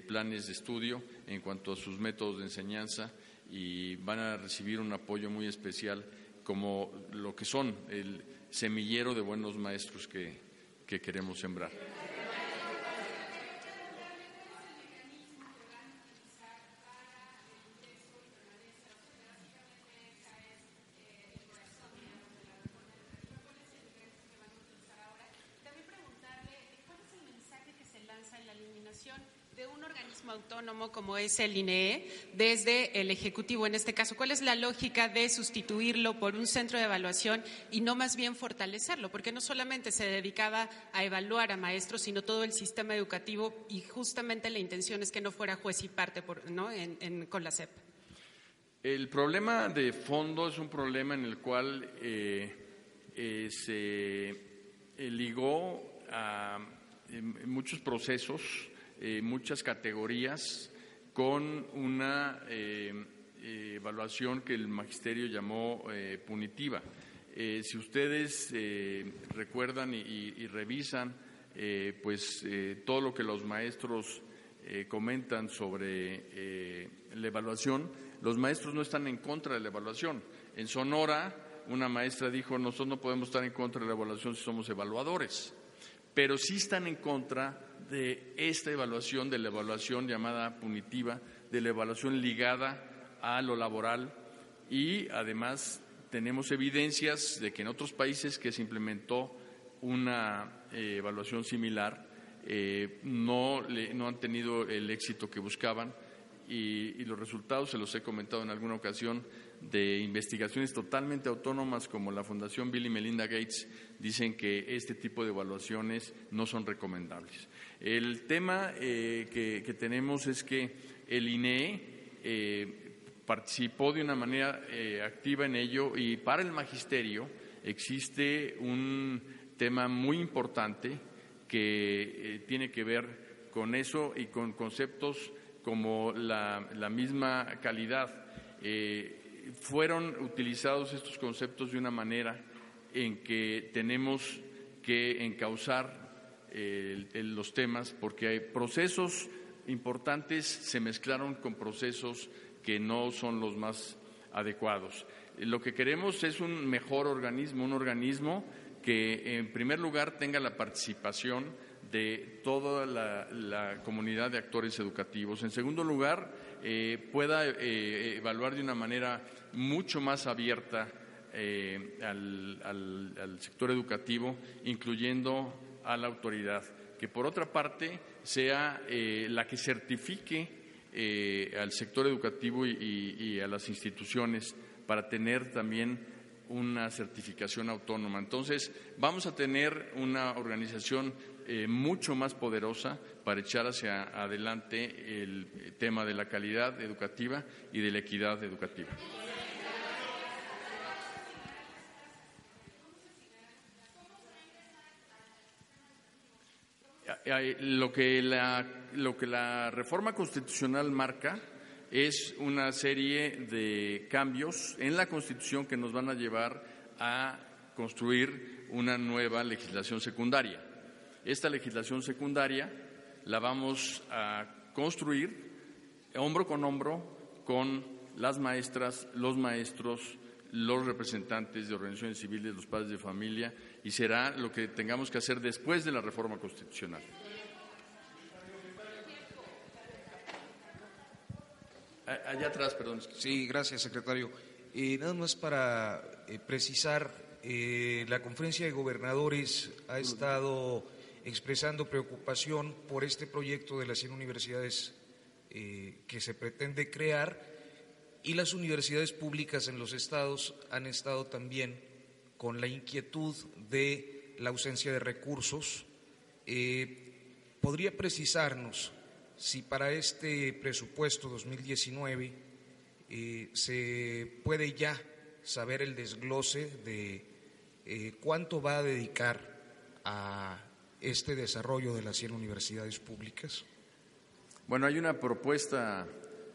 planes de estudio, en cuanto a sus métodos de enseñanza y van a recibir un apoyo muy especial como lo que son el semillero de buenos maestros que queremos sembrar. Autónomo como es el INEE desde el Ejecutivo en este caso? ¿Cuál es la lógica de sustituirlo por un centro de evaluación y no más bien fortalecerlo? Porque no solamente se dedicaba a evaluar a maestros, sino todo el sistema educativo y justamente la intención es que no fuera juez y parte ¿no? con la CEP. El problema de fondo es un problema en el cual eh, eh, se eh, ligó a muchos procesos eh, muchas categorías con una eh, eh, evaluación que el magisterio llamó punitiva. si ustedes recuerdan y, revisan, pues todo lo que los maestros comentan sobre la evaluación, los maestros no están en contra de la evaluación. En Sonora, una maestra dijo, nosotros no podemos estar en contra de la evaluación si somos evaluadores, pero sí están en contra de esta evaluación, de la evaluación llamada punitiva, de la evaluación ligada a lo laboral. Y además tenemos evidencias de que en otros países que se implementó una eh, evaluación similar eh, no, no han tenido el éxito que buscaban. Y, los resultados, se los he comentado en alguna ocasión, de investigaciones totalmente autónomas como la Fundación Bill y Melinda Gates dicen que este tipo de evaluaciones no son recomendables. El tema eh, que, tenemos es que el INE eh, participó de una manera eh, activa en ello y para el magisterio existe un tema muy importante que tiene que ver con eso y con conceptos como la, misma calidad. Eh, fueron utilizados estos conceptos de una manera en que tenemos que encauzar eh, los temas porque hay procesos importantes se mezclaron con procesos que no son los más adecuados. Lo que queremos es un mejor organismo, un organismo que en primer lugar tenga la participación de toda la, comunidad de actores educativos. En segundo lugar, eh, pueda eh, evaluar de una manera mucho más abierta eh, al, sector educativo, incluyendo a la autoridad, que por otra parte sea eh, la que certifique eh, al sector educativo y, a las instituciones para tener también una certificación autónoma. Entonces, vamos a tener una organización mucho más poderosa para echar hacia adelante el tema de la calidad educativa y de la equidad educativa. lo que la, lo que la reforma constitucional marca es una serie de cambios en la Constitución que nos van a llevar a construir una nueva legislación secundaria. Esta legislación secundaria la vamos a construir hombro con hombro con las maestras, los maestros, los representantes de organizaciones civiles, los padres de familia, y será lo que tengamos que hacer después de la reforma constitucional. Allá atrás, perdón. Sí, gracias, secretario. Eh, nada más para eh, precisar, eh, la conferencia de gobernadores ha estado expresando preocupación por este proyecto de las 100 universidades que se pretende crear y las universidades públicas en los estados han estado también con la inquietud de la ausencia de recursos. Eh, ¿Podría precisarnos si para este presupuesto 2019 eh, se puede ya saber el desglose de eh, cuánto va a dedicar a este desarrollo de las 100 universidades públicas? Bueno, hay una propuesta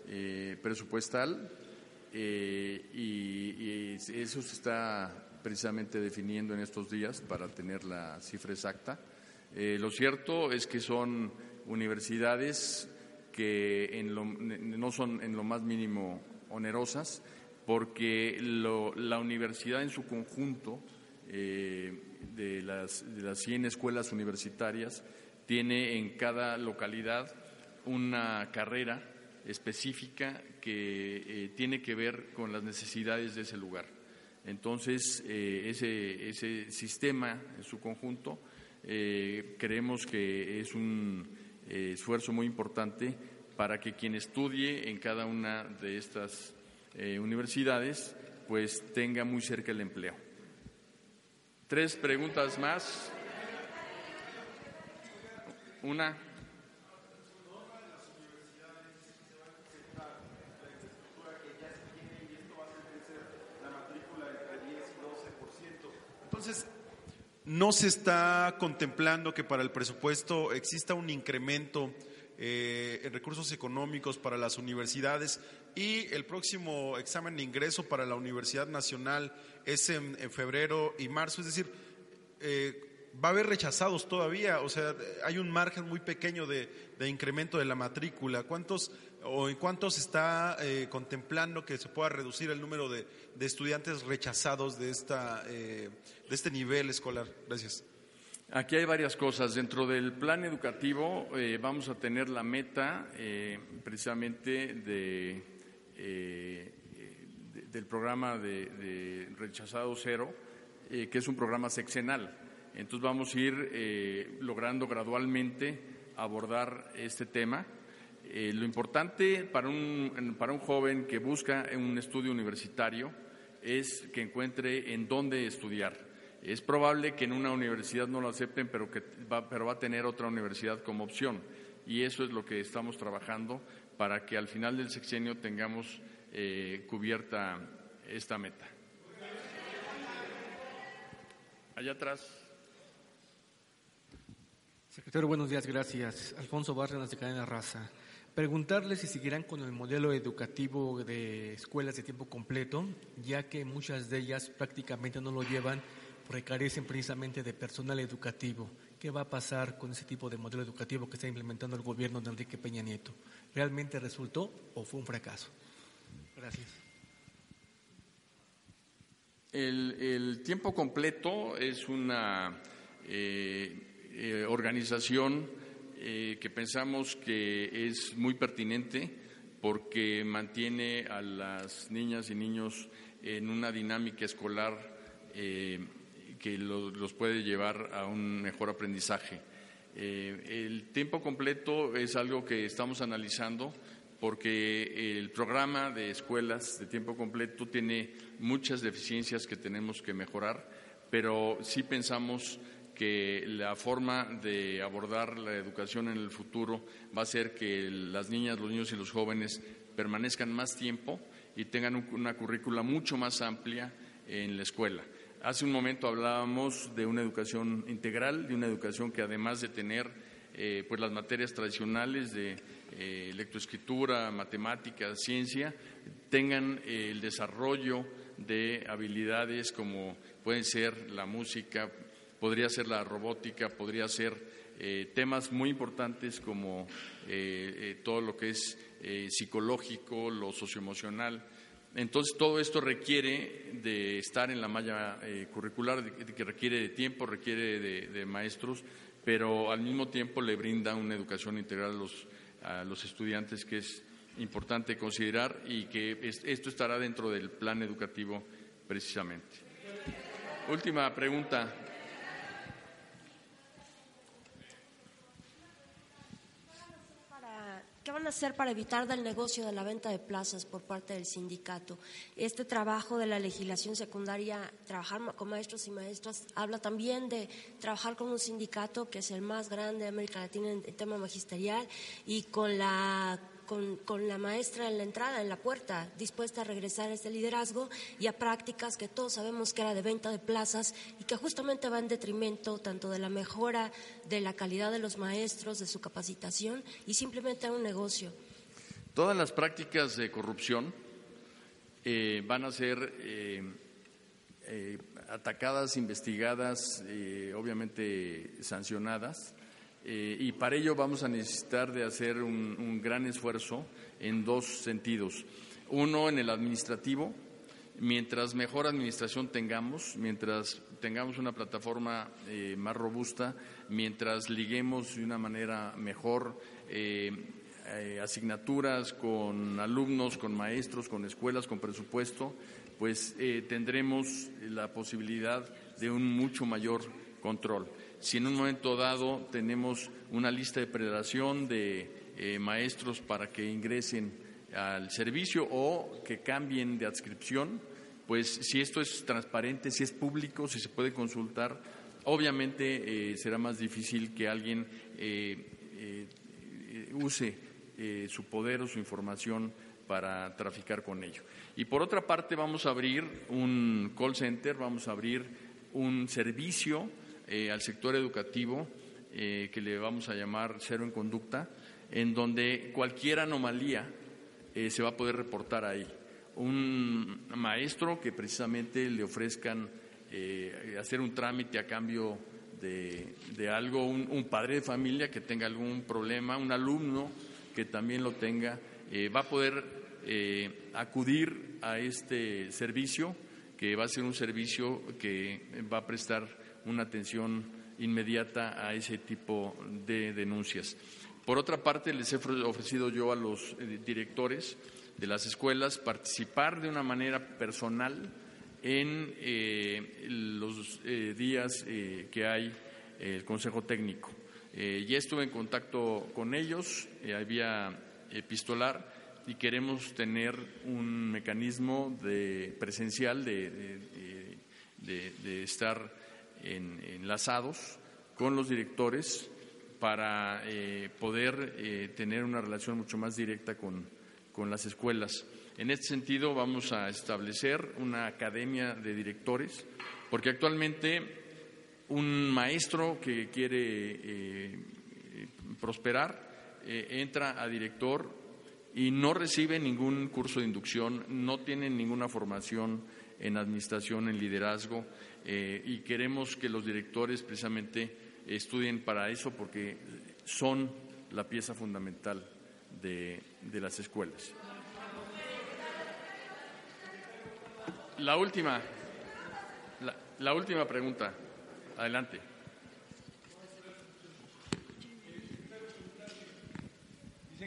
eh, presupuestal eh, y, eso se está precisamente definiendo en estos días para tener la cifra exacta. Eh, lo cierto es que son universidades que no son en lo más mínimo onerosas porque la universidad en su conjunto de, las, de las 100 escuelas universitarias tiene en cada localidad una carrera específica que eh, tiene que ver con las necesidades de ese lugar. Entonces, eh, ese, ese, sistema en su conjunto eh, creemos que es un esfuerzo muy importante para que quien estudie en cada una de estas universidades pues tenga muy cerca el empleo. Tres preguntas más. Una. Entonces, no se está contemplando que para el presupuesto exista un incremento eh, en recursos económicos para las universidades y el próximo examen de ingreso para la Universidad Nacional es en, febrero y marzo, es decir, eh, va a haber rechazados todavía, o sea, hay un margen muy pequeño de, de incremento de la matrícula. ¿Cuántos o en cuánto se está eh, contemplando que se pueda reducir el número de, estudiantes rechazados de, esta, eh, de este nivel escolar? Gracias. Aquí hay varias cosas. Dentro del plan educativo eh, vamos a tener la meta precisamente de, del programa de, Rechazado Cero, que es un programa sexenal. Entonces vamos a ir logrando gradualmente abordar este tema eh, lo importante para un, para un joven que busca un estudio universitario es que encuentre en dónde estudiar. Es probable que en una universidad no lo acepten, pero, que va, pero va a tener otra universidad como opción. Y eso es lo que estamos trabajando para que al final del sexenio tengamos eh, cubierta esta meta. Allá atrás. Secretario, buenos días, gracias. Alfonso Barras de Cadena Raza. Preguntarle si seguirán con el modelo educativo de escuelas de tiempo completo, ya que muchas de ellas prácticamente no lo llevan porque carecen precisamente de personal educativo. ¿Qué va a pasar con ese tipo de modelo educativo que está implementando el gobierno de Enrique Peña Nieto? ¿Realmente resultó o fue un fracaso? Gracias. El, tiempo completo es una eh, eh, organización eh, que pensamos que es muy pertinente porque mantiene a las niñas y niños en una dinámica escolar que los puede llevar a un mejor aprendizaje. El tiempo completo es algo que estamos analizando porque el programa de escuelas de tiempo completo tiene muchas deficiencias que tenemos que mejorar, pero sí pensamos que la forma de abordar la educación en el futuro va a ser que las niñas, los niños y los jóvenes permanezcan más tiempo y tengan una currícula mucho más amplia en la escuela. Hace un momento hablábamos de una educación integral, de una educación que además de tener eh, pues las materias tradicionales de eh, lectoescritura, matemáticas, ciencia, tengan eh, el desarrollo de habilidades como pueden ser la música, podría ser la robótica, podría ser eh, temas muy importantes como eh, todo lo que es psicológico, lo socioemocional. Entonces, todo esto requiere de estar en la malla curricular, que requiere de tiempo, requiere de, maestros, pero al mismo tiempo le brinda una educación integral a los, a los estudiantes que es importante considerar y que esto estará dentro del plan educativo precisamente. Última pregunta. ¿Qué a hacer para evitar del negocio de la venta de plazas por parte del sindicato? Este trabajo de la legislación secundaria, trabajar con maestros y maestras, habla también de trabajar con un sindicato que es el más grande de América Latina en el tema magisterial y con la con, con, la maestra en la entrada, en la puerta, dispuesta a regresar a ese liderazgo y a prácticas que todos sabemos que era de venta de plazas y que justamente va en detrimento tanto de la mejora de la calidad de los maestros, de su capacitación y simplemente a un negocio. Todas las prácticas de corrupción eh, van a ser eh, eh, atacadas, investigadas, obviamente sancionadas eh, y para ello vamos a necesitar de hacer un, gran esfuerzo en dos sentidos. Uno, en el administrativo. Mientras mejor administración tengamos, mientras tengamos una plataforma eh, más robusta, mientras liguemos de una manera mejor eh, asignaturas con alumnos, con maestros, con escuelas, con presupuesto, pues tendremos la posibilidad de un mucho mayor control si en un momento dado tenemos una lista de predación de eh, maestros para que ingresen al servicio o que cambien de adscripción, pues si esto es transparente, si es público, si se puede consultar, obviamente eh, será más difícil que alguien eh, use su poder o su información para traficar con ello. Y por otra parte vamos a abrir un call center, vamos a abrir un servicio eh, al sector educativo, eh, que le vamos a llamar cero en conducta, en donde cualquier anomalía eh, se va a poder reportar ahí. Un maestro que precisamente le ofrezcan hacer un trámite a cambio de, algo, un, padre de familia que tenga algún problema, un alumno que también lo tenga, va a poder acudir a este servicio, que va a ser un servicio que va a prestar una atención inmediata a ese tipo de denuncias. Por otra parte, les he ofrecido yo a los eh, directores de las escuelas participar de una manera personal en eh, los eh, días que hay el Consejo Técnico. ya estuve en contacto con ellos, había epistolar y queremos tener un mecanismo de presencial de, de estar enlazados con los directores para eh, poder eh, tener una relación mucho más directa con, con las escuelas. En este sentido, vamos a establecer una academia de directores, porque actualmente un maestro que quiere eh, prosperar entra a director y no recibe ningún curso de inducción, no tiene ninguna formación en administración, en liderazgo, eh, y queremos que los directores precisamente estudien para eso porque son la pieza fundamental de, las escuelas. La última, la última pregunta. Adelante.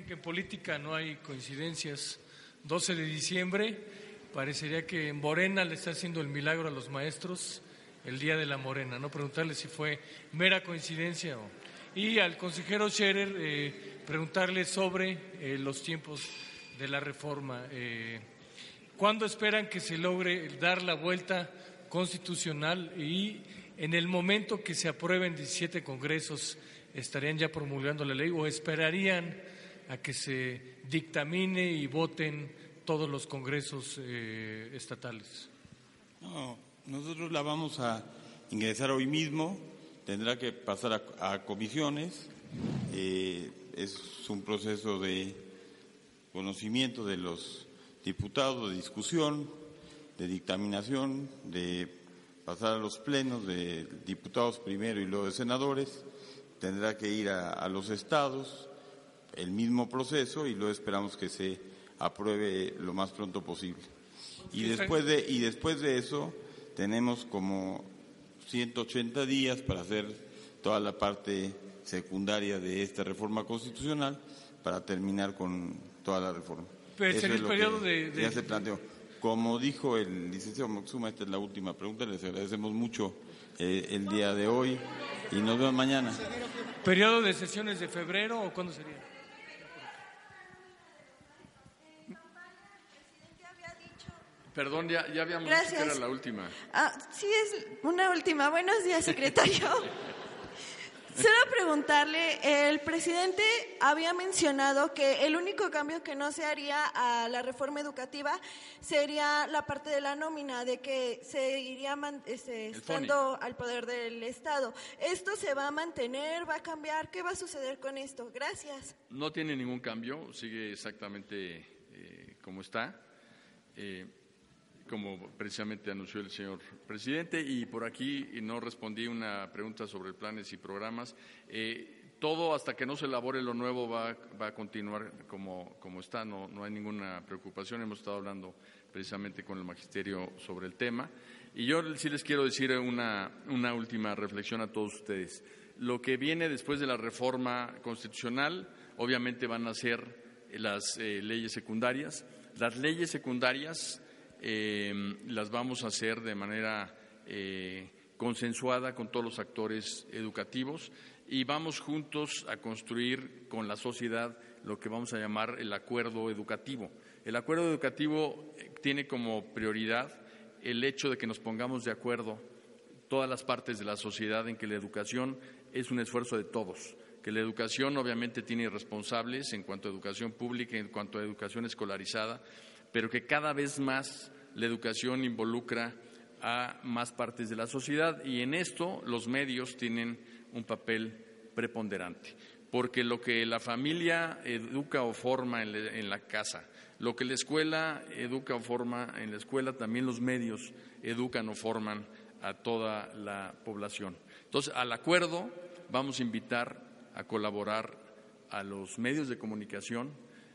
que en política no hay coincidencias. 12 de diciembre, parecería que en Morena le está haciendo el milagro a los maestros el día de la Morena, no preguntarle si fue mera coincidencia o... Y al consejero Scherer eh, preguntarle sobre eh, los tiempos de la reforma. Eh, ¿Cuándo esperan que se logre dar la vuelta constitucional y en el momento que se aprueben 17 congresos estarían ya promulgando la ley o esperarían a que se dictamine y voten todos los congresos eh, estatales? No, nosotros la vamos a ingresar hoy mismo, tendrá que pasar a, comisiones, eh, es un proceso de conocimiento de los diputados, de discusión, de dictaminación, de pasar a los plenos de diputados primero y luego de senadores, tendrá que ir a los estados, el mismo proceso y luego esperamos que se apruebe lo más pronto posible. Y después de, y después de eso tenemos como 180 días para hacer toda la parte secundaria de esta reforma constitucional para terminar con toda la reforma. Pero el periodo de, Ya se planteó. Como dijo el licenciado Moxuma, esta es la última pregunta, les agradecemos mucho eh, el día de hoy y nos vemos mañana. ¿Periodo de sesiones de febrero o cuándo sería? Perdón, ya, ya habíamos dicho que era la última. Ah, sí, es una última. Buenos días, secretario. Solo preguntarle, el presidente había mencionado que el único cambio que no se haría a la reforma educativa sería la parte de la nómina, de que se iría este, estando al poder del Estado. ¿Esto se va a mantener, va a cambiar? ¿Qué va a suceder con esto? Gracias. No tiene ningún cambio, sigue exactamente eh, como está. Eh, como precisamente anunció el señor presidente, y por aquí no respondí una pregunta sobre planes y programas. Eh, todo hasta que no se elabore lo nuevo va, va a continuar como, como está, no, no, hay ninguna preocupación. Hemos estado hablando precisamente con el magisterio sobre el tema. Y yo sí les quiero decir una, una última reflexión a todos ustedes. Lo que viene después de la reforma constitucional, obviamente van a ser las eh, leyes secundarias. Las leyes secundarias Em, las vamos a hacer de manera eh, consensuada con todos los actores educativos y vamos juntos a construir con la sociedad lo que vamos a llamar el acuerdo educativo. El acuerdo educativo eh, tiene como prioridad el hecho de que nos pongamos de acuerdo todas las partes de la sociedad en que la educación es un esfuerzo de todos, que la educación obviamente tiene responsables en cuanto a educación pública, en cuanto a educación escolarizada, pero que cada vez más la educación involucra a más partes de la sociedad y en esto los medios tienen un papel preponderante, porque lo que la familia educa o forma en la casa, lo que la escuela educa o forma en la escuela, también los medios educan o forman a toda la población. Entonces, al acuerdo vamos a invitar a colaborar a los medios de comunicación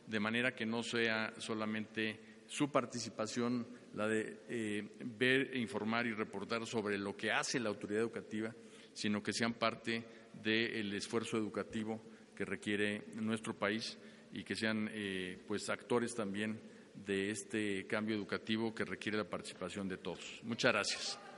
de manera que no sea solamente su participación la de eh, ver, informar y reportar sobre lo que hace la autoridad educativa, sino que sean parte del esfuerzo educativo que requiere nuestro país y que sean eh, pues actores también de este cambio educativo que requiere la participación de todos. Muchas gracias.